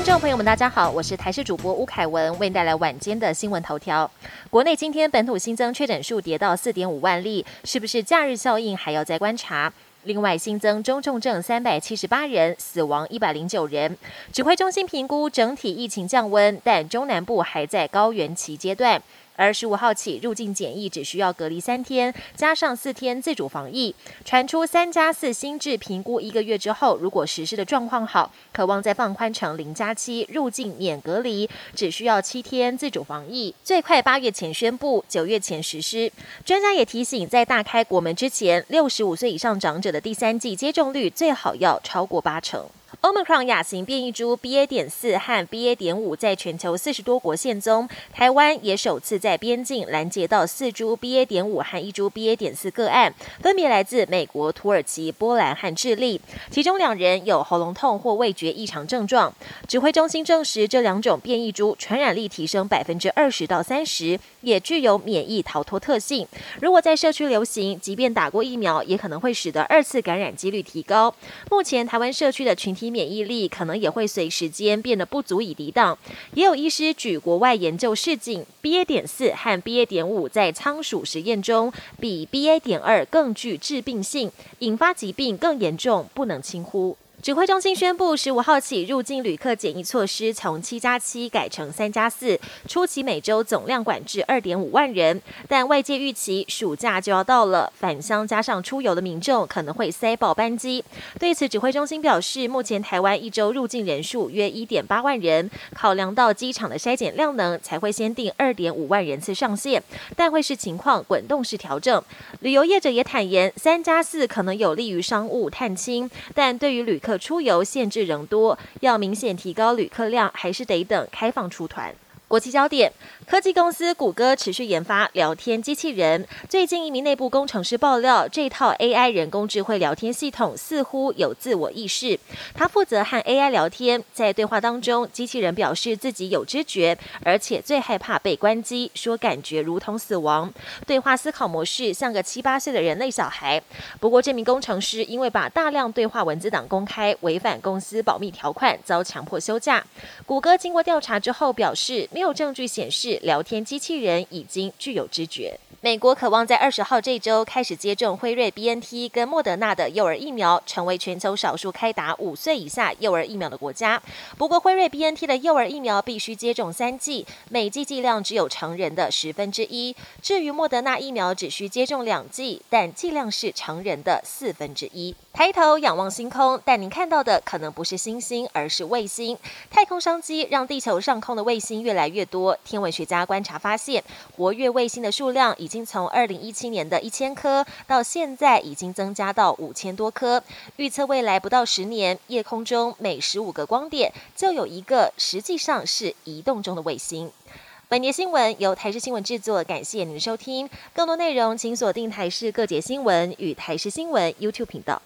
听众朋友们，大家好，我是台视主播吴凯文，为您带来晚间的新闻头条。国内今天本土新增确诊数跌到四点五万例，是不是假日效应还要再观察？另外新增中重症三百七十八人，死亡一百零九人。指挥中心评估整体疫情降温，但中南部还在高原期阶段。而十五号起入境检疫只需要隔离三天，加上四天自主防疫。传出三加四新制评估一个月之后，如果实施的状况好，渴望再放宽成零加七入境免隔离，只需要七天自主防疫，最快八月前宣布，九月前实施。专家也提醒，在大开国门之前，六十五岁以上长者的第三季接种率最好要超过八成。Omicron 亚型变异株 BA. 点四和 BA. 点五在全球四十多国现踪，台湾也首次在边境拦截到四株 BA. 点五和一株 BA. 点四个案，分别来自美国、土耳其、波兰和智利，其中两人有喉咙痛或味觉异常症状。指挥中心证实，这两种变异株传染力提升百分之二十到三十，也具有免疫逃脱特性。如果在社区流行，即便打过疫苗，也可能会使得二次感染几率提高。目前台湾社区的群体免疫力可能也会随时间变得不足以抵挡。也有医师举国外研究示警，BA. 点四和 BA. 点五在仓鼠实验中比 BA. 点二更具致病性，引发疾病更严重，不能轻忽。指挥中心宣布，十五号起入境旅客检疫措施从七加七改成三加四，初期每周总量管制二点五万人。但外界预期暑假就要到了，返乡加上出游的民众可能会塞爆班机。对此，指挥中心表示，目前台湾一周入境人数约一点八万人，考量到机场的筛检量能，才会先定二点五万人次上线，但会视情况滚动式调整。旅游业者也坦言，三加四可能有利于商务探亲，但对于旅客。可出游限制仍多，要明显提高旅客量，还是得等开放出团。国际焦点。科技公司谷歌持续研发聊天机器人。最近，一名内部工程师爆料，这套 AI 人工智慧聊天系统似乎有自我意识。他负责和 AI 聊天，在对话当中，机器人表示自己有知觉，而且最害怕被关机，说感觉如同死亡。对话思考模式像个七八岁的人类小孩。不过，这名工程师因为把大量对话文字档公开，违反公司保密条款，遭强迫休假。谷歌经过调查之后表示，没有证据显示。聊天机器人已经具有知觉。美国渴望在二十号这周开始接种辉瑞 BNT 跟莫德纳的幼儿疫苗，成为全球少数开打五岁以下幼儿疫苗的国家。不过，辉瑞 BNT 的幼儿疫苗必须接种三剂，每剂剂量只有成人的十分之一。至于莫德纳疫苗，只需接种两剂，但剂量是成人的四分之一。抬头仰望星空，但您看到的可能不是星星，而是卫星。太空商机让地球上空的卫星越来越多。天文学家观察发现，活跃卫星的数量已已经从二零一七年的一千颗，到现在已经增加到五千多颗。预测未来不到十年，夜空中每十五个光点就有一个实际上是移动中的卫星。本节新闻由台视新闻制作，感谢您的收听。更多内容请锁定台视各节新闻与台视新闻 YouTube 频道。